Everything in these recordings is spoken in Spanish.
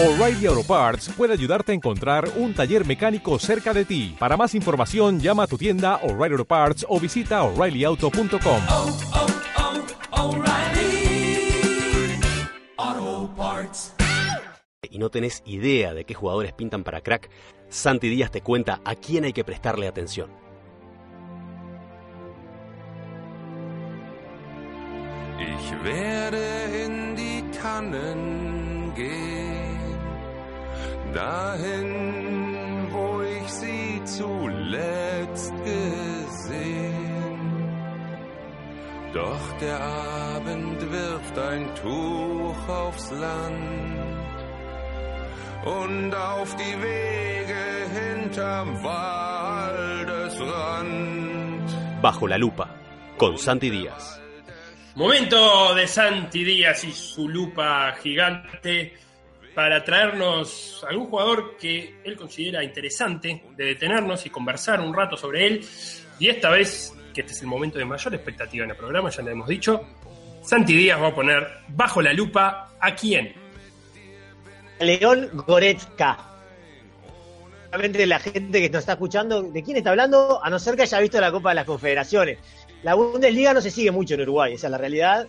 O'Reilly Auto Parts puede ayudarte a encontrar un taller mecánico cerca de ti. Para más información, llama a tu tienda O'Reilly Auto Parts o visita oreillyauto.com. oh, oh, Parts. y no tenés idea de qué jugadores pintan para crack, Santi Díaz te cuenta a quién hay que prestarle atención. Ich werde in die Tannen gehen, dahin, wo ich sie zuletzt gesehen. Doch der Abend wirft ein Tuch aufs Land und auf die Wege hinterm Waldesrand. Bajo la lupa, con Santi Díaz. Momento de Santi Díaz y su lupa gigante para traernos algún jugador que él considera interesante de detenernos y conversar un rato sobre él. Y esta vez, que este es el momento de mayor expectativa en el programa, ya lo hemos dicho, Santi Díaz va a poner bajo la lupa a quién. León Goretzka. Obviamente la gente que nos está escuchando, ¿de quién está hablando? A no ser que haya visto la Copa de las Confederaciones. La Bundesliga no se sigue mucho en Uruguay, esa es la realidad.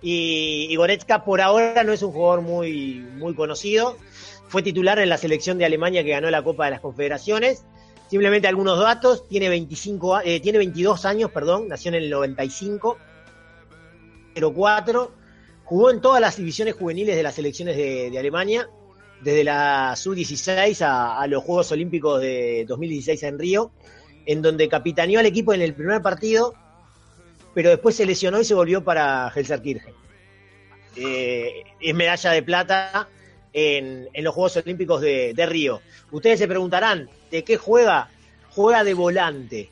Y, Goretzka por ahora no es un jugador muy, muy conocido. Fue titular en la selección de Alemania que ganó la Copa de las Confederaciones. Simplemente algunos datos. Tiene, 25, a- eh, tiene 22 años, perdón. Nació en el 95. 04. Jugó en todas las divisiones juveniles de las selecciones de, Alemania. Desde la Sub-16 a, a los Juegos Olímpicos de 2016 en Río. En donde capitaneó al equipo en el primer partido pero después se lesionó y se volvió para Helserkirchen. Eh, es medalla de plata en, los Juegos Olímpicos de, de Río. Ustedes se preguntarán, ¿de qué juega? Juega de volante.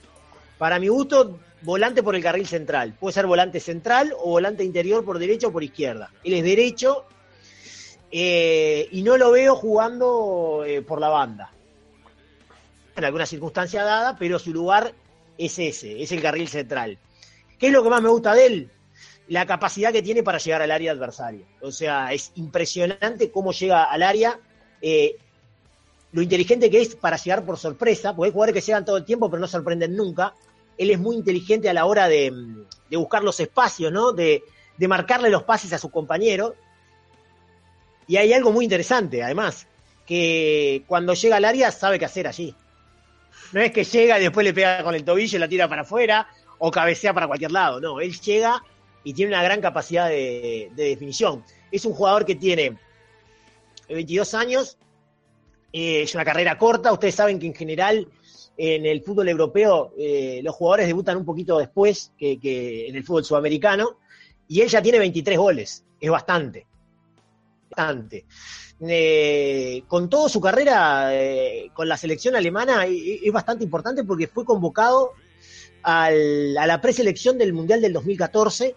Para mi gusto, volante por el carril central. Puede ser volante central o volante interior por derecha o por izquierda. Él es derecho eh, y no lo veo jugando eh, por la banda. En alguna circunstancia dada, pero su lugar es ese, es el carril central. ¿Qué es lo que más me gusta de él? La capacidad que tiene para llegar al área adversaria. O sea, es impresionante cómo llega al área. eh, lo inteligente que es para llegar por sorpresa, porque hay jugadores que llegan todo el tiempo pero no sorprenden nunca. Él es muy inteligente a la hora de, de buscar los espacios, ¿no? De, de marcarle los pases a su compañero. Y hay algo muy interesante, además, que cuando llega al área sabe qué hacer allí. No es que llega y después le pega con el tobillo y la tira para afuera o cabecea para cualquier lado. No, él llega y tiene una gran capacidad de, de definición. Es un jugador que tiene 22 años, eh, es una carrera corta. Ustedes saben que en general en el fútbol europeo eh, los jugadores debutan un poquito después que, en el fútbol sudamericano. Y él ya tiene 23 goles. Es bastante. Bastante. Eh, con toda su carrera eh, con la selección alemana eh, es bastante importante porque fue convocado al- a la preselección del Mundial del 2014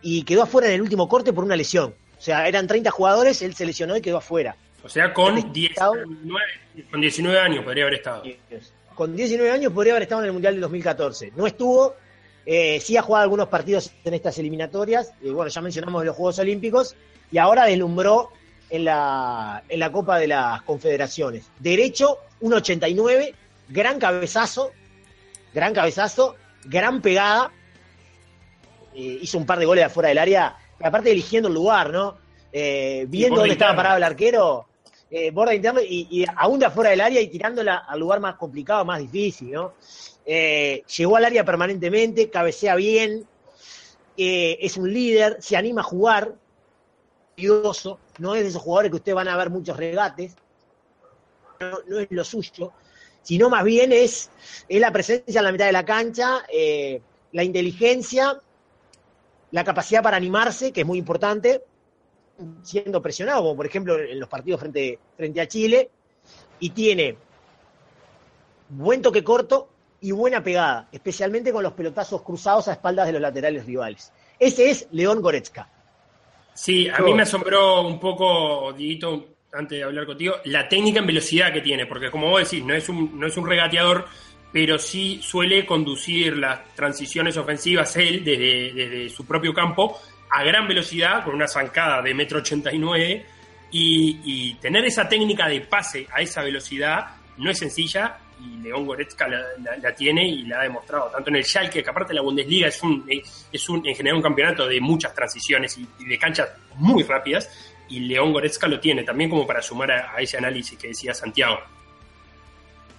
y quedó afuera en el último corte por una lesión. O sea, eran 30 jugadores, él se lesionó y quedó afuera. O sea, con Hemos 19, con 19 años podría haber estado. Con 19 años podría haber estado en el Mundial del 2014. No estuvo, eh, sí ha jugado algunos partidos en estas eliminatorias. eh, bueno, ya mencionamos los Juegos Olímpicos. Y ahora deslumbró en la, en la Copa de las Confederaciones. Derecho, 1.89, gran cabezazo, gran cabezazo, gran pegada. Eh, hizo un par de goles afuera del área, aparte eligiendo el lugar, ¿no? Eh, viendo dónde estaba parado el arquero, eh, borde interno y, y aún de afuera del área y tirándola al lugar más complicado, más difícil, ¿no? Eh, llegó al área permanentemente, cabecea bien, eh, es un líder, se anima a jugar, no es de esos jugadores que ustedes van a ver muchos regates, no, no es lo suyo, sino más bien es, es la presencia en la mitad de la cancha, eh, la inteligencia, la capacidad para animarse, que es muy importante, siendo presionado, como por ejemplo en los partidos frente, frente a Chile, y tiene buen toque corto y buena pegada, especialmente con los pelotazos cruzados a espaldas de los laterales rivales. Ese es León Goretzka. Sí, a mí me asombró un poco, Dieguito, antes de hablar contigo, la técnica en velocidad que tiene, porque como vos decís, no es un, no es un regateador, pero sí suele conducir las transiciones ofensivas él desde, desde su propio campo a gran velocidad, con una zancada de metro ochenta y nueve, Y, tener esa técnica de pase a esa velocidad no es sencilla y León Goretzka la, tiene y la ha demostrado, tanto en el Schalke, que aparte la Bundesliga es un, es un en general un campeonato de muchas transiciones y de canchas muy rápidas, y León Goretzka lo tiene, también como para sumar a, ese análisis que decía Santiago.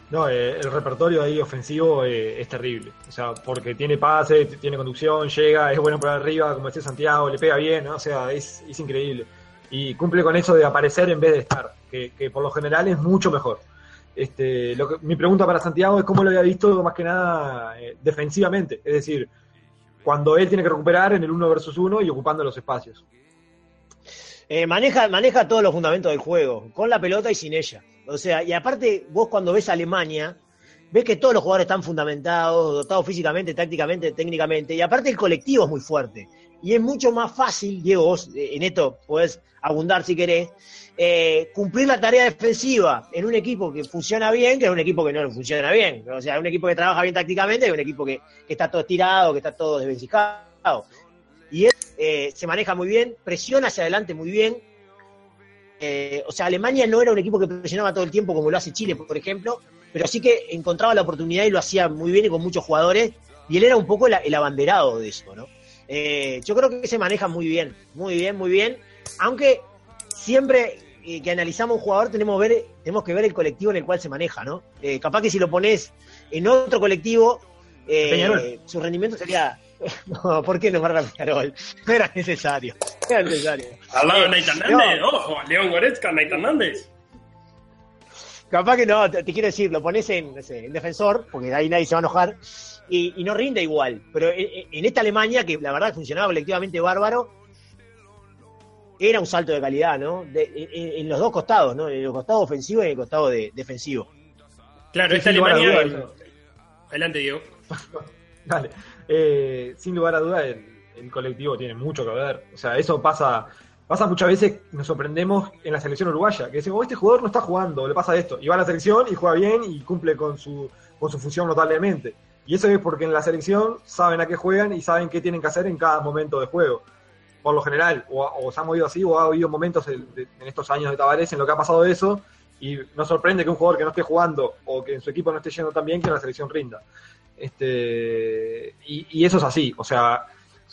No, eh, el repertorio ahí ofensivo eh, es terrible. O sea, porque tiene pase, tiene conducción, llega, es bueno por arriba, como decía Santiago, le pega bien, ¿no? O sea, es, increíble. Y cumple con eso de aparecer en vez de estar, que, por lo general es mucho mejor. Este, lo que- mi pregunta para Santiago es cómo lo había visto más que nada eh, defensivamente. Es decir, cuando él tiene que recuperar en el uno versus uno y ocupando los espacios. Eh, maneja, maneja todos los fundamentos del juego, con la pelota y sin ella. O sea, y aparte, vos cuando ves a Alemania, ves que todos los jugadores están fundamentados, dotados físicamente, tácticamente, técnicamente, y aparte el colectivo es muy fuerte. Y es mucho más fácil, Diego, vos eh, en esto podés abundar si querés, eh, cumplir la tarea defensiva en un equipo que funciona bien que en un equipo que no funciona bien. O sea, un equipo que trabaja bien tácticamente y un equipo que, que está todo estirado, que está todo desvencijado. Y eh, se maneja muy bien, presiona hacia adelante muy bien. Eh, o sea, Alemania no era un equipo que presionaba todo el tiempo como lo hace Chile, por ejemplo, pero sí que encontraba la oportunidad y lo hacía muy bien y con muchos jugadores. Y él era un poco el abanderado de eso, ¿no? Eh, yo creo que se maneja muy bien, muy bien, muy bien. Aunque siempre que analizamos un jugador tenemos, ver, tenemos que ver el colectivo en el cual se maneja, ¿no? Capaz que si lo pones en otro colectivo, eh, Peñarol. su rendimiento sería. No, ¿por qué nombrar a Peñarol? No era necesario. No era necesario. Al lado de Eh, Nate Hernández, ojo, León Goretzka, Nate Hernández. Capaz que no, te, te quiero decir, lo pones en, no sé, en defensor, porque ahí nadie se va a enojar, y, y no rinde igual. Pero en, en esta Alemania, que la verdad funcionaba colectivamente bárbaro, era un salto de calidad, ¿no? De- en, en los dos costados, ¿no? En el costado ofensivo y en el costado de, defensivo. Claro, esta Alemania. Adelante, Diego. Dale. Eh, sin lugar a duda, el, colectivo tiene mucho que ver. O sea, eso pasa pasa muchas veces, nos sorprendemos en la selección uruguaya, que decimos, este jugador no está jugando, le pasa esto. Y va a la selección y juega bien y cumple con su, con su función notablemente. Y eso es porque en la selección saben a qué juegan y saben qué tienen que hacer en cada momento de juego. Por lo general, o, se ha movido así, o ha habido momentos en, estos años de Tavares en lo que ha pasado eso, y nos sorprende que un jugador que no esté jugando o que en su equipo no esté yendo tan bien, que en la selección rinda. Este, y, y eso es así, o sea,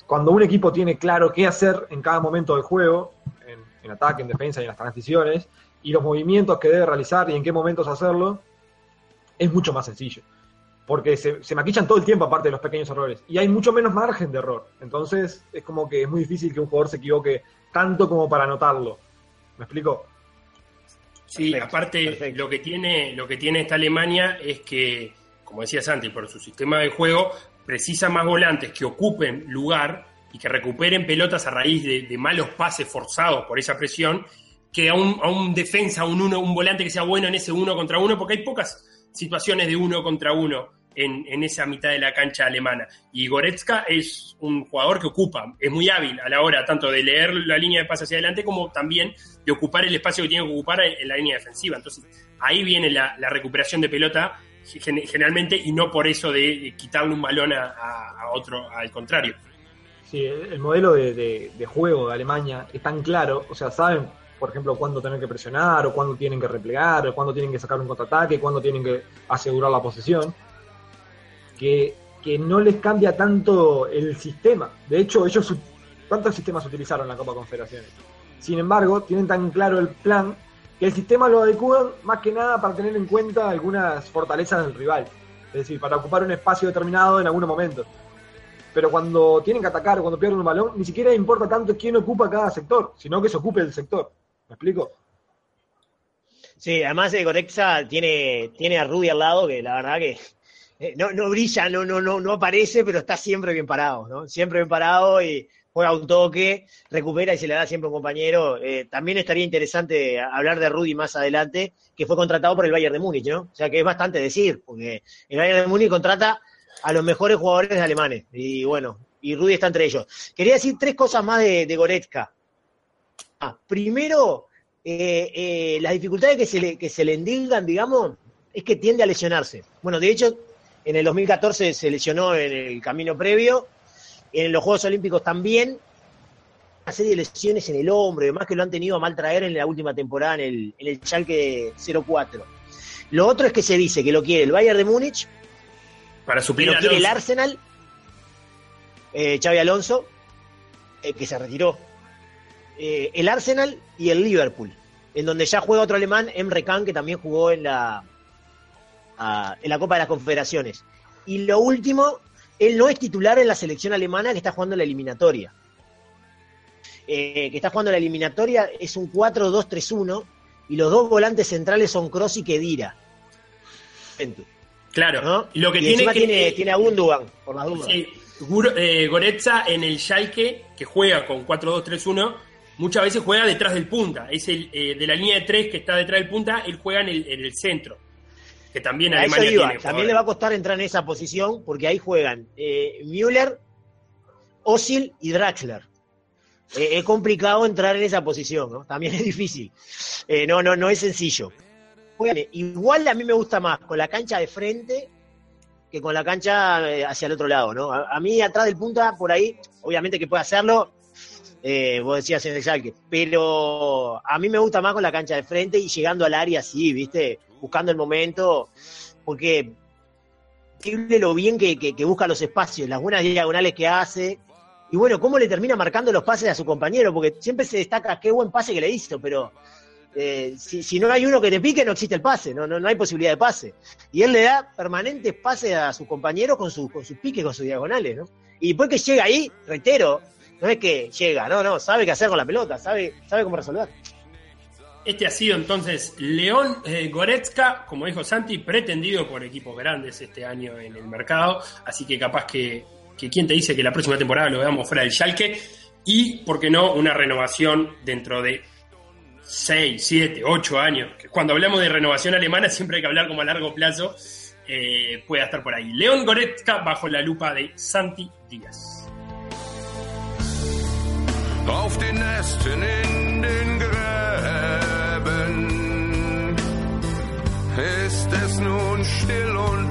cuando un equipo tiene claro qué hacer en cada momento del juego, en, en ataque, en defensa y en las transiciones, y los movimientos que debe realizar y en qué momentos hacerlo, es mucho más sencillo. Porque se, se maquillan todo el tiempo aparte de los pequeños errores. Y hay mucho menos margen de error. Entonces es como que es muy difícil que un jugador se equivoque tanto como para notarlo. ¿Me explico? Sí, Perfecto, aparte perfecto. lo que tiene lo que tiene esta Alemania es que, como decía Santi, por su sistema de juego precisa más volantes que ocupen lugar y que recuperen pelotas a raíz de, malos pases forzados por esa presión que a un, a un defensa, a un uno, un volante que sea bueno en ese uno contra uno, porque hay pocas situaciones de uno contra uno en, en esa mitad de la cancha alemana. Y Goretzka es un jugador que ocupa, es muy hábil a la hora tanto de leer la línea de pase hacia adelante como también de ocupar el espacio que tiene que ocupar en la línea defensiva. Entonces, ahí viene la, recuperación de pelota generalmente y no por eso de, quitarle un balón a, otro, al contrario. Sí, el el modelo de, de- juego de Alemania es tan claro, o sea, saben, por ejemplo, cuándo tener que presionar, o cuándo tienen que replegar, o cuándo tienen que sacar un contraataque, cuándo tienen que asegurar la posesión, que, que no les cambia tanto el sistema. De hecho, ellos, ¿cuántos sistemas utilizaron en la Copa Confederaciones? Sin embargo, tienen tan claro el plan que el sistema lo adecúan más que nada para tener en cuenta algunas fortalezas del rival. Es decir, para ocupar un espacio determinado en algunos momentos pero cuando tienen que atacar o cuando pierden un balón, ni siquiera importa tanto quién ocupa cada sector, sino que se ocupe el sector. ¿Me explico? Sí, además de Goretzka tiene, tiene a Rudy al lado, que la verdad que eh, no, no brilla, no, no, no, no aparece, pero está siempre bien parado, ¿no? Siempre bien parado y juega un toque, recupera y se le da siempre a un compañero. Eh, también estaría interesante hablar de Rudy más adelante, que fue contratado por el Bayern de Múnich, ¿no? O sea que es bastante decir, porque el Bayern de Múnich contrata a los mejores jugadores alemanes. Y bueno, y Rudy está entre ellos. Quería decir tres cosas más de, de Goretzka. Ah, primero, eh, eh, las dificultades que se, le, que se le endilgan, digamos, es que tiende a lesionarse. Bueno, de hecho, en el 2014 se lesionó en el camino previo, en los Juegos Olímpicos también, serie de lesiones en el hombro, y demás que lo han tenido a mal traer en la última temporada en el, en el Schalke 04. Lo otro es que se dice que lo quiere el Bayern de Múnich, Para que suplir lo a quiere el. Arsenal, eh, Xavi Alonso, eh, que se retiró, eh, el Arsenal y el Liverpool, en donde ya juega otro alemán, Emre Can, que también jugó en la, en la Copa de las Confederaciones. Y lo último, él no es titular en la selección alemana que está jugando la eliminatoria. Eh, que está jugando la eliminatoria es un 4-2-3-1 y los dos volantes centrales son Kroos y Kedira. Claro. ¿no? Y lo que Y tiene que tiene, tiene a Gundogan, por las dudas. Sí, eh, Goretza en el Schalke, que juega con 4-2-3-1, muchas veces juega detrás del punta. Es el eh, de la línea de tres que está detrás del punta, él juega en el, en el centro. Que también A Alemania iba. tiene. También le va a costar entrar en esa posición porque ahí juegan eh, Müller, Osil y Draxler. Eh, es complicado entrar en esa posición, ¿no? También es difícil. Eh, no, no, no es sencillo. Juegan- igual a mí me gusta más con la cancha de frente que con la cancha hacia el otro lado, ¿no? A, a mí atrás del punta, por ahí, obviamente que puede hacerlo, eh, vos decías en el Schalke, pero a mí me gusta más con la cancha de frente y llegando al área así, ¿viste? Buscando el momento, porque increíble lo bien que, busca los espacios, las buenas diagonales que hace, y bueno, cómo le termina marcando los pases a su compañero, porque siempre se destaca qué buen pase que le hizo, pero eh, si, no hay uno que te pique, no existe el pase, no, no, no hay posibilidad de pase. Y él le da permanentes pases a sus compañeros con, su- con sus piques, con sus diagonales, ¿no? Y después que llega ahí, reitero, no es que llega, no, no, sabe qué hacer con la pelota, sabe, sabe cómo resolver. Este ha sido entonces León eh, Goretzka, como dijo Santi, pretendido por equipos grandes este año en el mercado. Así que capaz que, que quien te dice que la próxima temporada lo veamos fuera del Schalke. Y, ¿por qué no?, una renovación dentro de 6, 7, 8 años. Cuando hablamos de renovación alemana siempre hay que hablar como a largo plazo. eh, pueda estar por ahí. León Goretzka bajo la lupa de Santi Díaz. still on